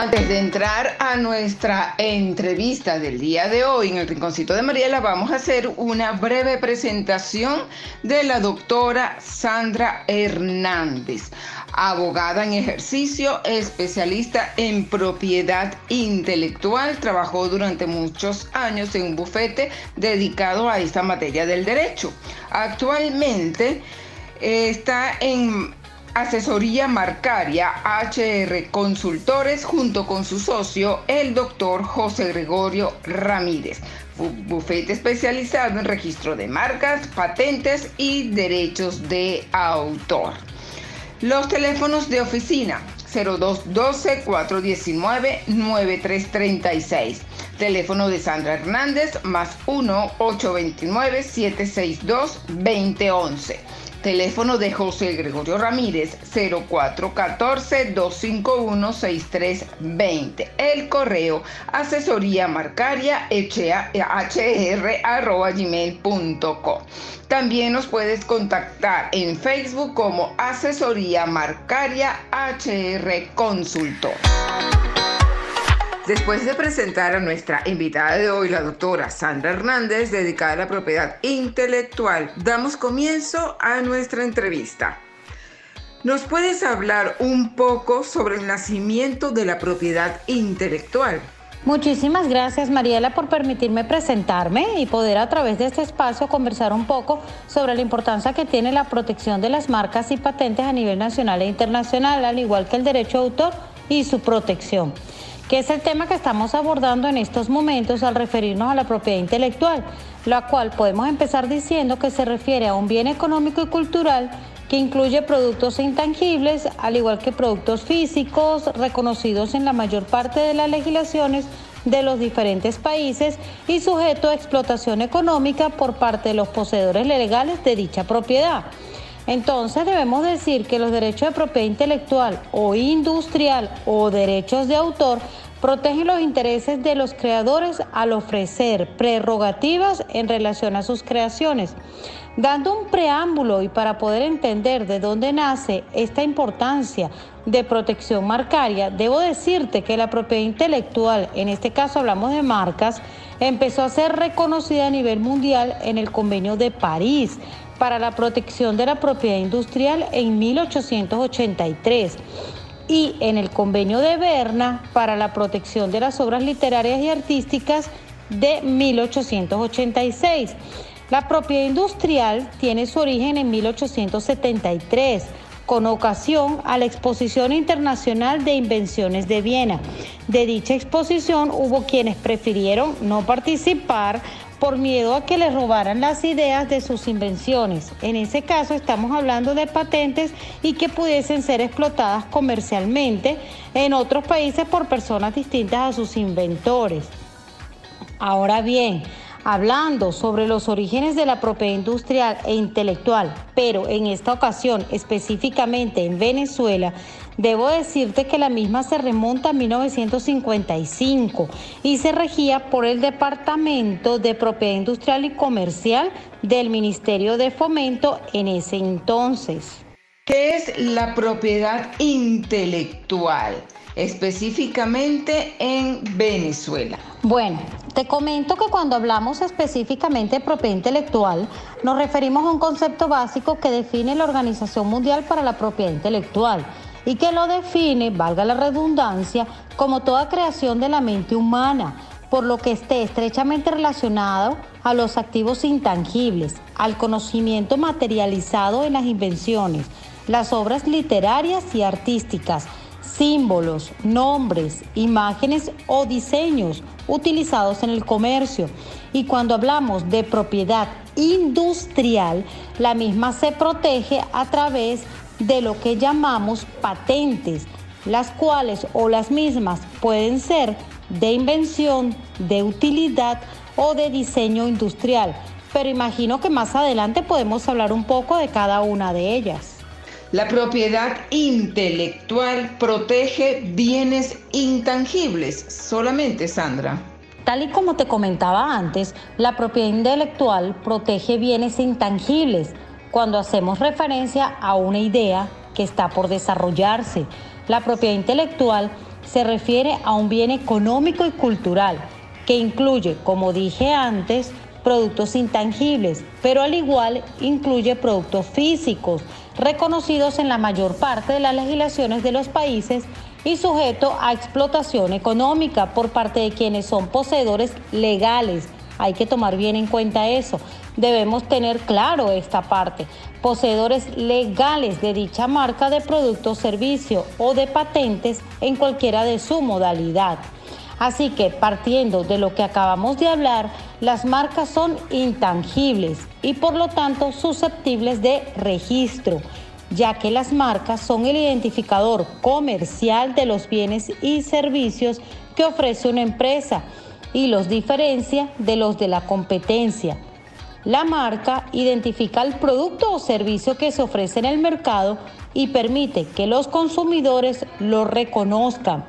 Antes de entrar a nuestra entrevista del día de hoy en el Rinconcito de Mariela, vamos a hacer una breve presentación de la doctora Sandra Hernández, abogada en ejercicio, especialista en propiedad intelectual, trabajó durante muchos años en un bufete dedicado a esta materia del derecho. Actualmente está en Asesoría Marcaria HR Consultores junto con su socio, el doctor José Gregorio Ramírez, bufete especializado en registro de marcas, patentes y derechos de autor. Los teléfonos de oficina 0212-419-9336. Teléfono de Sandra Hernández más 1-829-762-2011. Teléfono de José Gregorio Ramírez 0414-251-6320. El correo asesoría marcaria hr.gmail.com. También nos puedes contactar en Facebook como Asesoría Marcaria HR Consultor. Después de presentar a nuestra invitada de hoy, la doctora Sandra Hernández, dedicada a la propiedad intelectual, damos comienzo a nuestra entrevista. ¿Nos puedes hablar un poco sobre el nacimiento de la propiedad intelectual? Muchísimas gracias Mariela por permitirme presentarme y poder a través de este espacio conversar un poco sobre la importancia que tiene la protección de las marcas y patentes a nivel nacional e internacional, al igual que el derecho de autor y su protección que es el tema que estamos abordando en estos momentos al referirnos a la propiedad intelectual, la cual podemos empezar diciendo que se refiere a un bien económico y cultural que incluye productos intangibles, al igual que productos físicos reconocidos en la mayor parte de las legislaciones de los diferentes países y sujeto a explotación económica por parte de los poseedores legales de dicha propiedad. Entonces debemos decir que los derechos de propiedad intelectual o industrial o derechos de autor protegen los intereses de los creadores al ofrecer prerrogativas en relación a sus creaciones. Dando un preámbulo y para poder entender de dónde nace esta importancia de protección marcaria, debo decirte que la propiedad intelectual, en este caso hablamos de marcas, empezó a ser reconocida a nivel mundial en el Convenio de París para la protección de la propiedad industrial en 1883 y en el convenio de Berna para la protección de las obras literarias y artísticas de 1886. La propiedad industrial tiene su origen en 1873 con ocasión a la Exposición Internacional de Invenciones de Viena. De dicha exposición hubo quienes prefirieron no participar por miedo a que les robaran las ideas de sus invenciones. En ese caso estamos hablando de patentes y que pudiesen ser explotadas comercialmente en otros países por personas distintas a sus inventores. Ahora bien, hablando sobre los orígenes de la propiedad industrial e intelectual, pero en esta ocasión específicamente en Venezuela, Debo decirte que la misma se remonta a 1955 y se regía por el Departamento de Propiedad Industrial y Comercial del Ministerio de Fomento en ese entonces. ¿Qué es la propiedad intelectual? específicamente en Venezuela? Bueno, te comento que cuando hablamos específicamente de propiedad intelectual, nos referimos a un concepto básico que define la Organización Mundial para la Propiedad Intelectual y que lo define, valga la redundancia, como toda creación de la mente humana, por lo que esté estrechamente relacionado a los activos intangibles, al conocimiento materializado en las invenciones, las obras literarias y artísticas, símbolos, nombres, imágenes o diseños utilizados en el comercio. Y cuando hablamos de propiedad industrial, la misma se protege a través de lo que llamamos patentes, las cuales o las mismas pueden ser de invención, de utilidad o de diseño industrial. Pero imagino que más adelante podemos hablar un poco de cada una de ellas. La propiedad intelectual protege bienes intangibles solamente, Sandra. Tal y como te comentaba antes, la propiedad intelectual protege bienes intangibles cuando hacemos referencia a una idea que está por desarrollarse. La propiedad intelectual se refiere a un bien económico y cultural que incluye, como dije antes, productos intangibles, pero al igual incluye productos físicos, reconocidos en la mayor parte de las legislaciones de los países y sujeto a explotación económica por parte de quienes son poseedores legales. Hay que tomar bien en cuenta eso. Debemos tener claro esta parte. Poseedores legales de dicha marca de producto, servicio o de patentes en cualquiera de su modalidad. Así que partiendo de lo que acabamos de hablar, las marcas son intangibles y por lo tanto susceptibles de registro, ya que las marcas son el identificador comercial de los bienes y servicios que ofrece una empresa y los diferencia de los de la competencia. La marca identifica el producto o servicio que se ofrece en el mercado y permite que los consumidores lo reconozcan.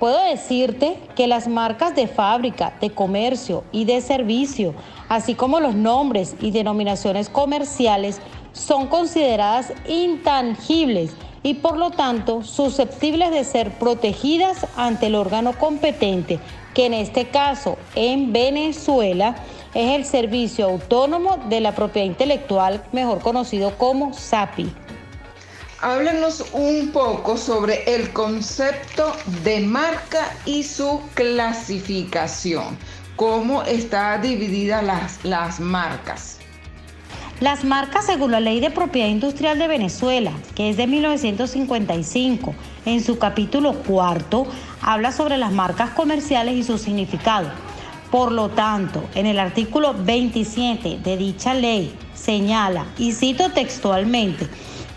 Puedo decirte que las marcas de fábrica, de comercio y de servicio, así como los nombres y denominaciones comerciales, son consideradas intangibles y por lo tanto susceptibles de ser protegidas ante el órgano competente, que en este caso en Venezuela es el Servicio Autónomo de la Propiedad Intelectual, mejor conocido como SAPI. Háblanos un poco sobre el concepto de marca y su clasificación. ¿Cómo están divididas las, las marcas? Las marcas, según la Ley de Propiedad Industrial de Venezuela, que es de 1955, en su capítulo cuarto, habla sobre las marcas comerciales y su significado. Por lo tanto, en el artículo 27 de dicha ley señala, y cito textualmente,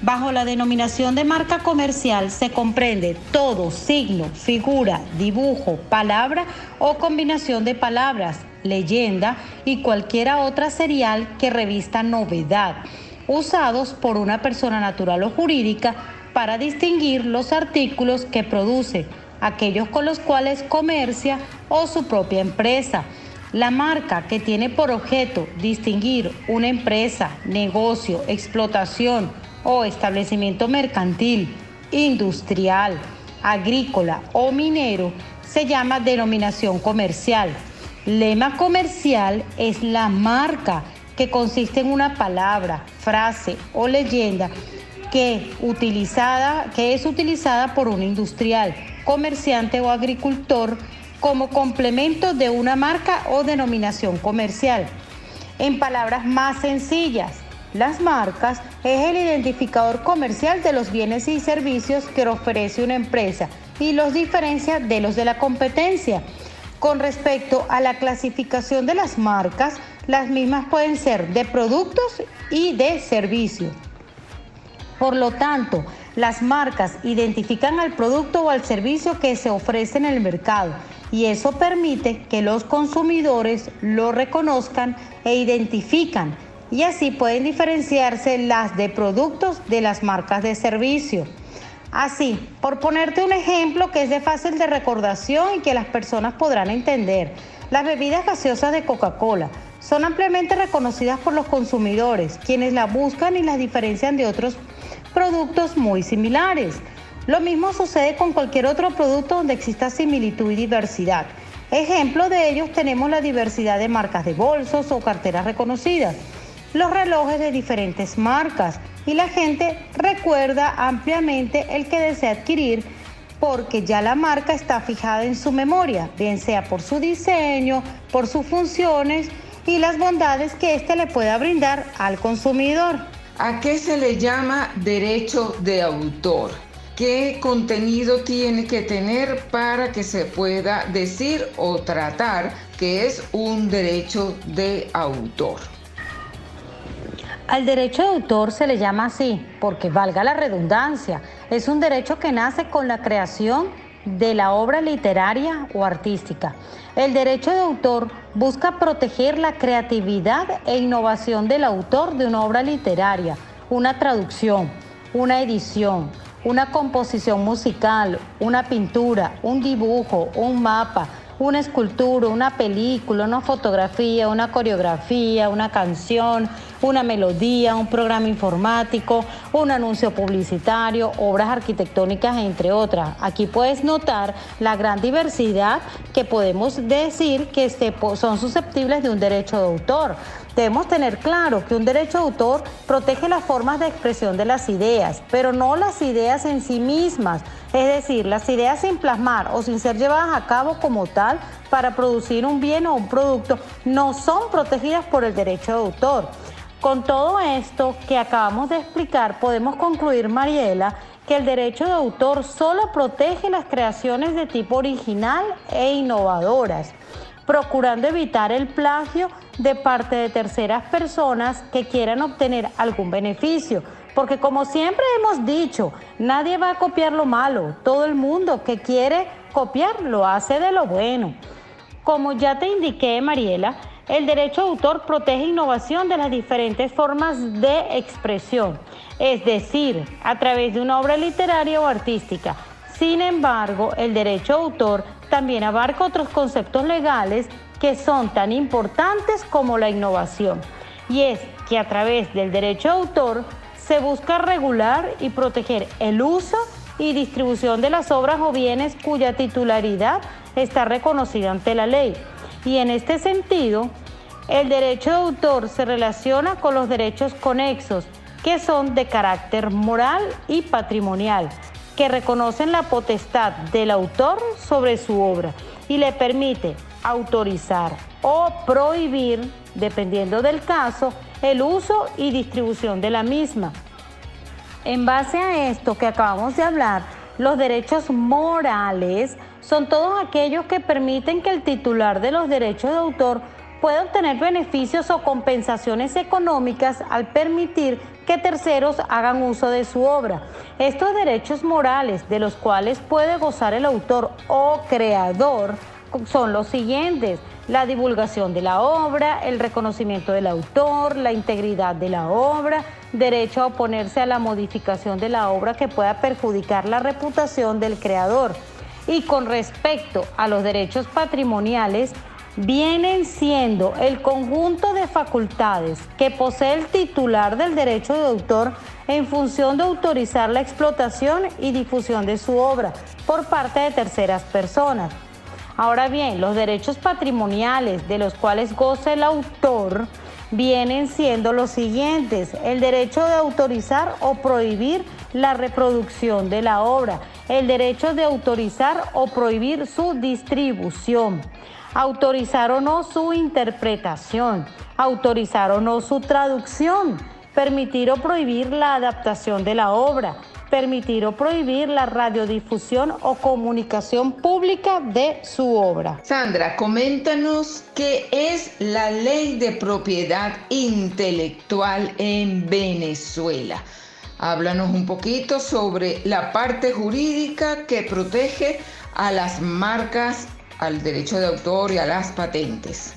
Bajo la denominación de marca comercial se comprende todo signo, figura, dibujo, palabra o combinación de palabras, leyenda y cualquiera otra serial que revista novedad, usados por una persona natural o jurídica para distinguir los artículos que produce, aquellos con los cuales comercia o su propia empresa. La marca que tiene por objeto distinguir una empresa, negocio, explotación, o establecimiento mercantil, industrial, agrícola o minero se llama denominación comercial. Lema comercial es la marca que consiste en una palabra, frase o leyenda que, utilizada, que es utilizada por un industrial, comerciante o agricultor como complemento de una marca o denominación comercial. En palabras más sencillas, las marcas es el identificador comercial de los bienes y servicios que ofrece una empresa y los diferencia de los de la competencia. Con respecto a la clasificación de las marcas, las mismas pueden ser de productos y de servicios. Por lo tanto, las marcas identifican al producto o al servicio que se ofrece en el mercado y eso permite que los consumidores lo reconozcan e identifican y así pueden diferenciarse las de productos de las marcas de servicio. Así, por ponerte un ejemplo que es de fácil de recordación y que las personas podrán entender, las bebidas gaseosas de Coca-Cola son ampliamente reconocidas por los consumidores, quienes la buscan y las diferencian de otros productos muy similares. Lo mismo sucede con cualquier otro producto donde exista similitud y diversidad. Ejemplo de ellos tenemos la diversidad de marcas de bolsos o carteras reconocidas los relojes de diferentes marcas y la gente recuerda ampliamente el que desea adquirir porque ya la marca está fijada en su memoria, bien sea por su diseño, por sus funciones y las bondades que éste le pueda brindar al consumidor. ¿A qué se le llama derecho de autor? ¿Qué contenido tiene que tener para que se pueda decir o tratar que es un derecho de autor? Al derecho de autor se le llama así porque, valga la redundancia, es un derecho que nace con la creación de la obra literaria o artística. El derecho de autor busca proteger la creatividad e innovación del autor de una obra literaria, una traducción, una edición, una composición musical, una pintura, un dibujo, un mapa, una escultura, una película, una fotografía, una coreografía, una canción, una melodía, un programa informático, un anuncio publicitario, obras arquitectónicas, entre otras. Aquí puedes notar la gran diversidad que podemos decir que este, son susceptibles de un derecho de autor. Debemos tener claro que un derecho de autor protege las formas de expresión de las ideas, pero no las ideas en sí mismas, es decir, las ideas sin plasmar o sin ser llevadas a cabo como tal para producir un bien o un producto no son protegidas por el derecho de autor. Con todo esto que acabamos de explicar, podemos concluir, Mariela, que el derecho de autor solo protege las creaciones de tipo original e innovadoras procurando evitar el plagio de parte de terceras personas que quieran obtener algún beneficio. Porque como siempre hemos dicho, nadie va a copiar lo malo, todo el mundo que quiere copiar lo hace de lo bueno. Como ya te indiqué, Mariela, el derecho de autor protege innovación de las diferentes formas de expresión, es decir, a través de una obra literaria o artística. Sin embargo, el derecho de autor también abarca otros conceptos legales que son tan importantes como la innovación. Y es que a través del derecho de autor se busca regular y proteger el uso y distribución de las obras o bienes cuya titularidad está reconocida ante la ley. Y en este sentido, el derecho de autor se relaciona con los derechos conexos, que son de carácter moral y patrimonial, que reconocen la potestad del autor sobre su obra y le permite autorizar o prohibir, dependiendo del caso, el uso y distribución de la misma. En base a esto que acabamos de hablar, los derechos morales son todos aquellos que permiten que el titular de los derechos de autor pueda obtener beneficios o compensaciones económicas al permitir que terceros hagan uso de su obra. Estos derechos morales de los cuales puede gozar el autor o creador son los siguientes. La divulgación de la obra, el reconocimiento del autor, la integridad de la obra, derecho a oponerse a la modificación de la obra que pueda perjudicar la reputación del creador. Y con respecto a los derechos patrimoniales, vienen siendo el conjunto de facultades que posee el titular del derecho de autor en función de autorizar la explotación y difusión de su obra por parte de terceras personas. Ahora bien, los derechos patrimoniales de los cuales goza el autor vienen siendo los siguientes. El derecho de autorizar o prohibir la reproducción de la obra. El derecho de autorizar o prohibir su distribución autorizar o no su interpretación, autorizar o no su traducción, permitir o prohibir la adaptación de la obra, permitir o prohibir la radiodifusión o comunicación pública de su obra. Sandra, coméntanos qué es la ley de propiedad intelectual en Venezuela. Háblanos un poquito sobre la parte jurídica que protege a las marcas al derecho de autor y a las patentes?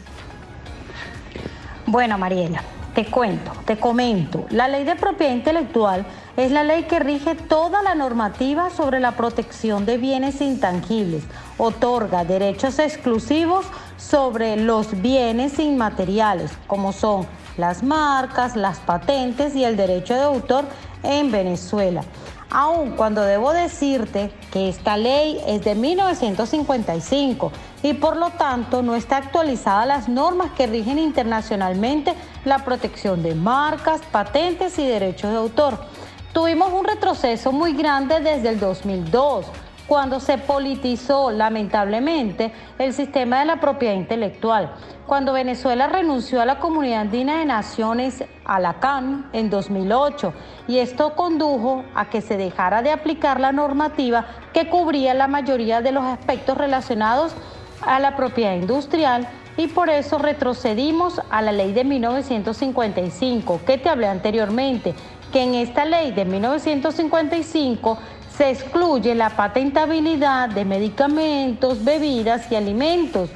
Bueno, Mariela, te cuento, te comento. La ley de propiedad intelectual es la ley que rige toda la normativa sobre la protección de bienes intangibles. Otorga derechos exclusivos sobre los bienes inmateriales, como son las marcas, las patentes y el derecho de autor en Venezuela aun cuando debo decirte que esta ley es de 1955 y por lo tanto no está actualizada las normas que rigen internacionalmente la protección de marcas, patentes y derechos de autor. Tuvimos un retroceso muy grande desde el 2002 cuando se politizó lamentablemente el sistema de la propiedad intelectual, cuando Venezuela renunció a la Comunidad Andina de Naciones, a la CAN, en 2008, y esto condujo a que se dejara de aplicar la normativa que cubría la mayoría de los aspectos relacionados a la propiedad industrial y por eso retrocedimos a la ley de 1955 que te hablé anteriormente, que en esta ley de 1955 se excluye la patentabilidad de medicamentos, bebidas y alimentos.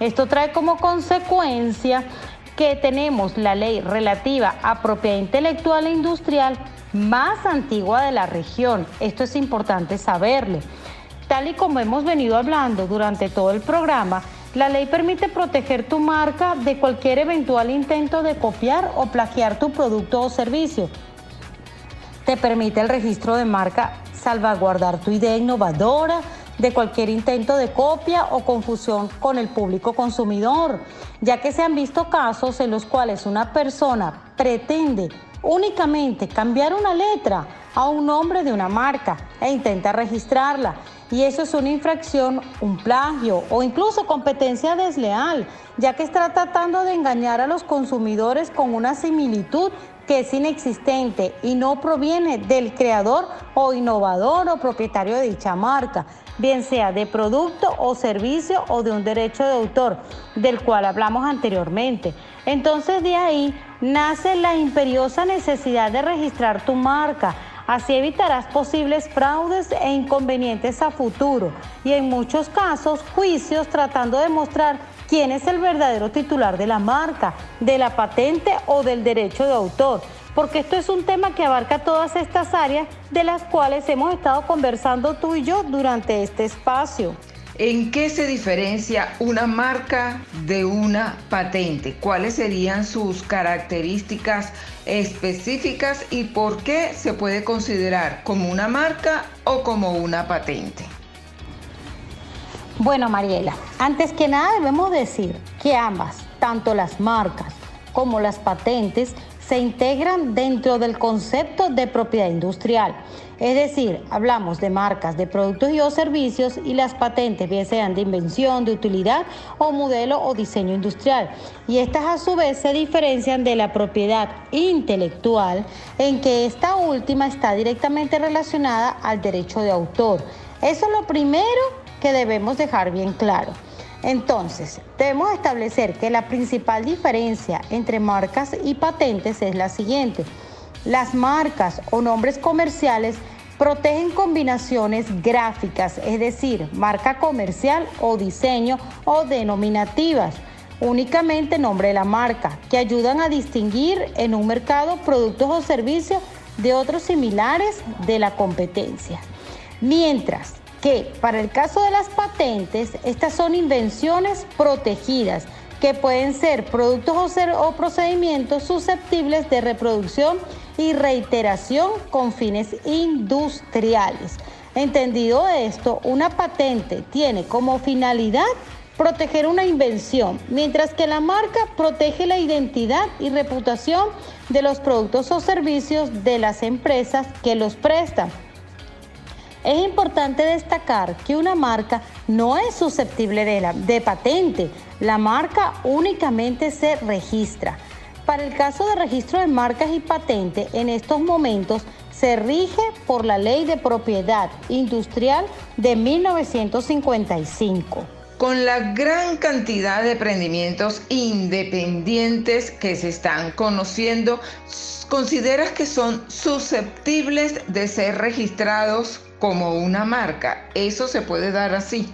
Esto trae como consecuencia que tenemos la ley relativa a propiedad intelectual e industrial más antigua de la región. Esto es importante saberlo. Tal y como hemos venido hablando durante todo el programa, La ley permite proteger tu marca de cualquier eventual intento de copiar o plagiar tu producto o servicio. Te permite el registro de marca salvaguardar tu idea innovadora de cualquier intento de copia o confusión con el público consumidor, ya que se han visto casos en los cuales una persona pretende únicamente cambiar una letra a un nombre de una marca e intenta registrarla. Y eso es una infracción, un plagio o incluso competencia desleal, ya que está tratando de engañar a los consumidores con una similitud que es inexistente y no proviene del creador o innovador o propietario de dicha marca, bien sea de producto o servicio o de un derecho de autor, del cual hablamos anteriormente. Entonces de ahí nace la imperiosa necesidad de registrar tu marca. Así evitarás posibles fraudes e inconvenientes a futuro y en muchos casos juicios tratando de mostrar quién es el verdadero titular de la marca, de la patente o del derecho de autor, porque esto es un tema que abarca todas estas áreas de las cuales hemos estado conversando tú y yo durante este espacio. ¿En qué se diferencia una marca de una patente? ¿Cuáles serían sus características específicas y por qué se puede considerar como una marca o como una patente? Bueno, Mariela, antes que nada debemos decir que ambas, tanto las marcas como las patentes, se integran dentro del concepto de propiedad industrial. Es decir, hablamos de marcas de productos y o servicios y las patentes, bien sean de invención, de utilidad o modelo o diseño industrial. Y estas a su vez se diferencian de la propiedad intelectual en que esta última está directamente relacionada al derecho de autor. Eso es lo primero que debemos dejar bien claro. Entonces, debemos establecer que la principal diferencia entre marcas y patentes es la siguiente. Las marcas o nombres comerciales protegen combinaciones gráficas, es decir, marca comercial o diseño o denominativas, únicamente nombre de la marca, que ayudan a distinguir en un mercado productos o servicios de otros similares de la competencia. Mientras que para el caso de las patentes, estas son invenciones protegidas que pueden ser productos o, procedimientos susceptibles de reproducción y reiteración con fines industriales. Entendido esto, una patente tiene como finalidad proteger una invención, mientras que la marca protege la identidad y reputación de los productos o servicios de las empresas que los prestan. Es importante destacar que una marca no es susceptible de, de patente. La marca únicamente se registra. Para el caso de registro de marcas y patente, en estos momentos se rige por la Ley de Propiedad Industrial de 1955. Con la gran cantidad de emprendimientos independientes que se están conociendo, ¿consideras que son susceptibles de ser registrados como una marca. Eso se puede dar así.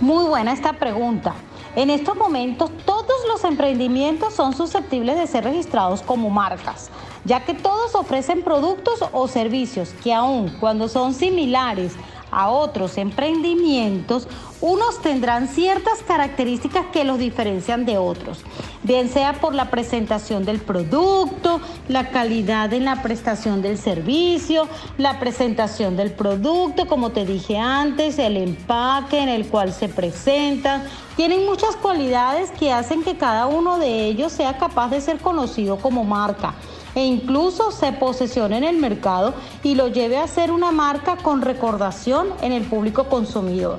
Muy buena esta pregunta. En estos momentos todos los emprendimientos son susceptibles de ser registrados como marcas, ya que todos ofrecen productos o servicios que aun cuando son similares a otros emprendimientos, unos tendrán ciertas características que los diferencian de otros, bien sea por la presentación del producto, la calidad en la prestación del servicio, la presentación del producto, como te dije antes, el empaque en el cual se presentan. Tienen muchas cualidades que hacen que cada uno de ellos sea capaz de ser conocido como marca e incluso se posesione en el mercado y lo lleve a ser una marca con recordación en el público consumidor.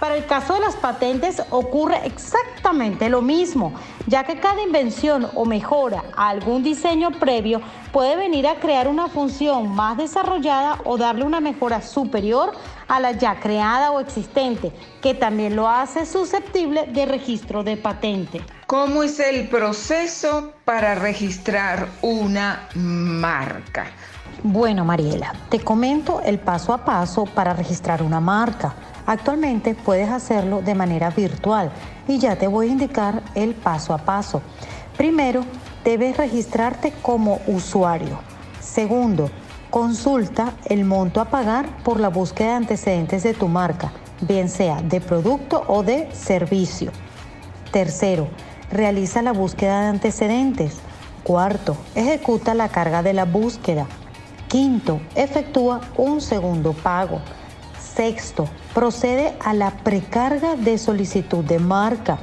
Para el caso de las patentes ocurre exactamente lo mismo, ya que cada invención o mejora a algún diseño previo puede venir a crear una función más desarrollada o darle una mejora superior a la ya creada o existente, que también lo hace susceptible de registro de patente. ¿Cómo es el proceso para registrar una marca? Bueno, Mariela, te comento el paso a paso para registrar una marca. Actualmente puedes hacerlo de manera virtual y ya te voy a indicar el paso a paso. Primero, debes registrarte como usuario. Segundo, consulta el monto a pagar por la búsqueda de antecedentes de tu marca. bien sea de producto o de servicio. Tercero, realiza la búsqueda de antecedentes. Cuarto, ejecuta la carga de la búsqueda. Quinto, efectúa un segundo pago. Sexto, procede a la precarga de solicitud de marca.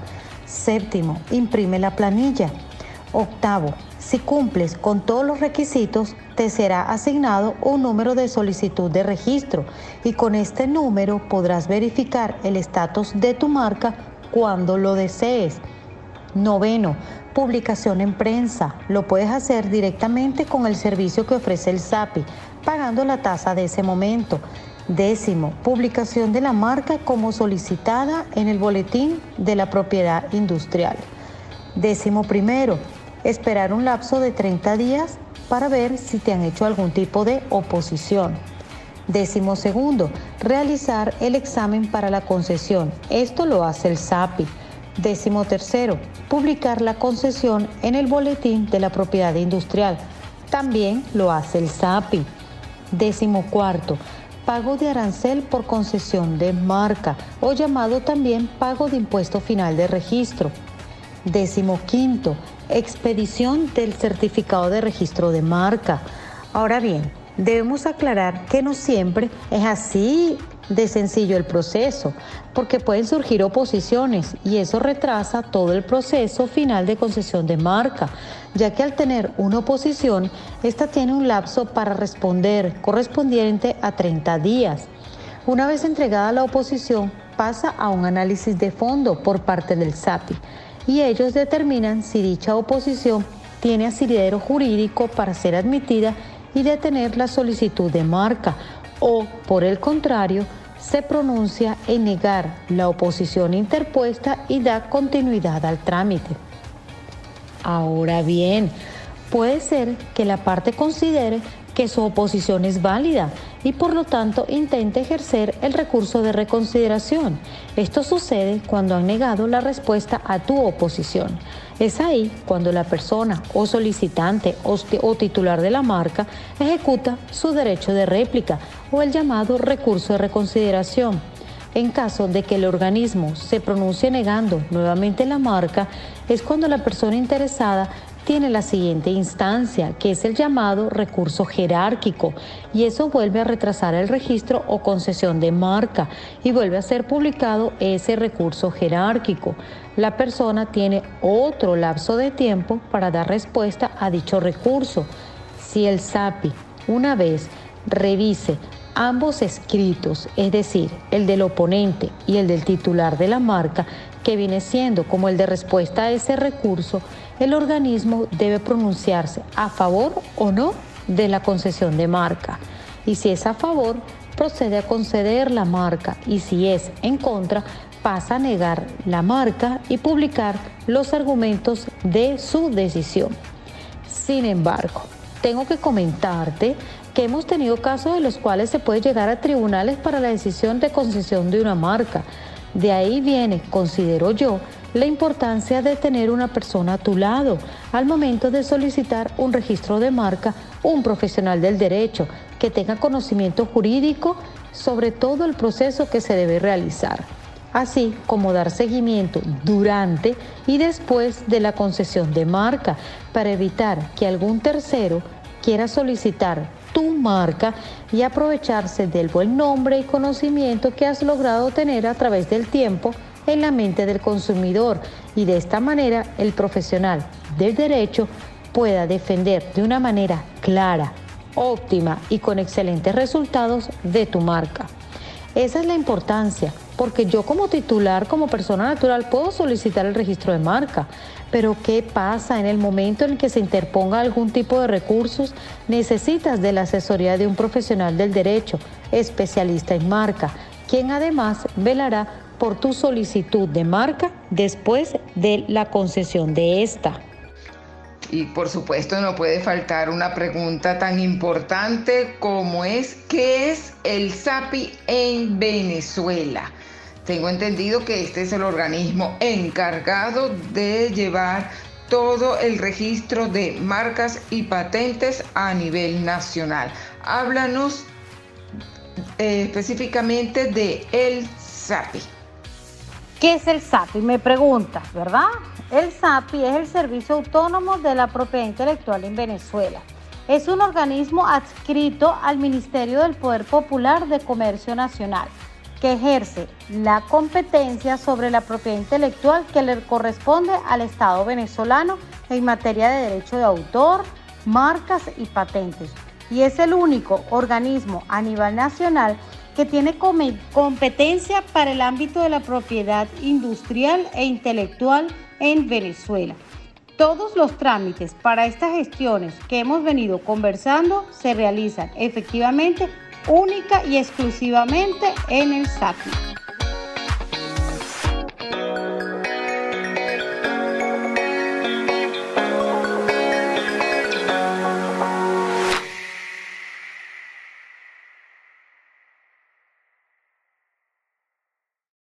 Séptimo, imprime la planilla. Octavo, si cumples con todos los requisitos, te será asignado un número de solicitud de registro y con este número podrás verificar el estatus de tu marca cuando lo desees. Noveno, publicación en prensa. Lo puedes hacer directamente con el servicio que ofrece el SAPI, pagando la tasa de ese momento. Décimo, publicación de la marca como solicitada en el boletín de la propiedad industrial. Décimo primero, esperar un lapso de 30 días para ver si te han hecho algún tipo de oposición. Décimo segundo, realizar el examen para la concesión. Esto lo hace el SAPI. Décimo tercero, publicar la concesión en el boletín de la propiedad industrial. También lo hace el SAPI. Décimo cuarto, pago de arancel por concesión de marca o llamado también pago de impuesto final de registro. Décimo quinto, expedición del certificado de registro de marca. Ahora bien, debemos aclarar que no siempre es así de sencillo el proceso, porque pueden surgir oposiciones y eso retrasa todo el proceso final de concesión de marca, ya que al tener una oposición, esta tiene un lapso para responder correspondiente a 30 días. Una vez entregada la oposición, pasa a un análisis de fondo por parte del SAPI y ellos determinan si dicha oposición tiene asidero jurídico para ser admitida y detener la solicitud de marca o, por el contrario, se pronuncia en negar la oposición interpuesta y da continuidad al trámite. Ahora bien, puede ser que la parte considere que su oposición es válida y por lo tanto intente ejercer el recurso de reconsideración. Esto sucede cuando han negado la respuesta a tu oposición. Es ahí cuando la persona o solicitante o, titular de la marca ejecuta su derecho de réplica o el llamado recurso de reconsideración. En caso de que el organismo se pronuncie negando nuevamente la marca, es cuando la persona interesada tiene la siguiente instancia, que es el llamado recurso jerárquico, y eso vuelve a retrasar el registro o concesión de marca y vuelve a ser publicado ese recurso jerárquico. La persona tiene otro lapso de tiempo para dar respuesta a dicho recurso. Si el SAPI una vez revise ambos escritos, es decir, el del oponente y el del titular de la marca, que viene siendo como el de respuesta a ese recurso, el organismo debe pronunciarse a favor o no de la concesión de marca. Y si es a favor, procede a conceder la marca y si es en contra, pasa a negar la marca y publicar los argumentos de su decisión. Sin embargo, tengo que comentarte que hemos tenido casos de los cuales se puede llegar a tribunales para la decisión de concesión de una marca. De ahí viene, considero yo, la importancia de tener una persona a tu lado al momento de solicitar un registro de marca, un profesional del derecho que tenga conocimiento jurídico sobre todo el proceso que se debe realizar, así como dar seguimiento durante y después de la concesión de marca para evitar que algún tercero quiera solicitar tu marca y aprovecharse del buen nombre y conocimiento que has logrado tener a través del tiempo en la mente del consumidor y de esta manera el profesional del derecho pueda defender de una manera clara, óptima y con excelentes resultados de tu marca. Esa es la importancia, porque yo como titular, como persona natural, puedo solicitar el registro de marca, pero ¿qué pasa en el momento en que se interponga algún tipo de recursos? Necesitas de la asesoría de un profesional del derecho, especialista en marca, quien además velará por tu solicitud de marca después de la concesión de esta. Y por supuesto no puede faltar una pregunta tan importante como es ¿qué es el SAPI en Venezuela? Tengo entendido que este es el organismo encargado de llevar todo el registro de marcas y patentes a nivel nacional. Háblanos eh, específicamente de el SAPI. ¿Qué es el SAPI? Me preguntas, ¿verdad? El SAPI es el Servicio Autónomo de la Propiedad Intelectual en Venezuela. Es un organismo adscrito al Ministerio del Poder Popular de Comercio Nacional que ejerce la competencia sobre la propiedad intelectual que le corresponde al Estado venezolano en materia de derecho de autor, marcas y patentes. Y es el único organismo a nivel nacional que tiene competencia para el ámbito de la propiedad industrial e intelectual en Venezuela. Todos los trámites para estas gestiones que hemos venido conversando se realizan efectivamente única y exclusivamente en el SACI.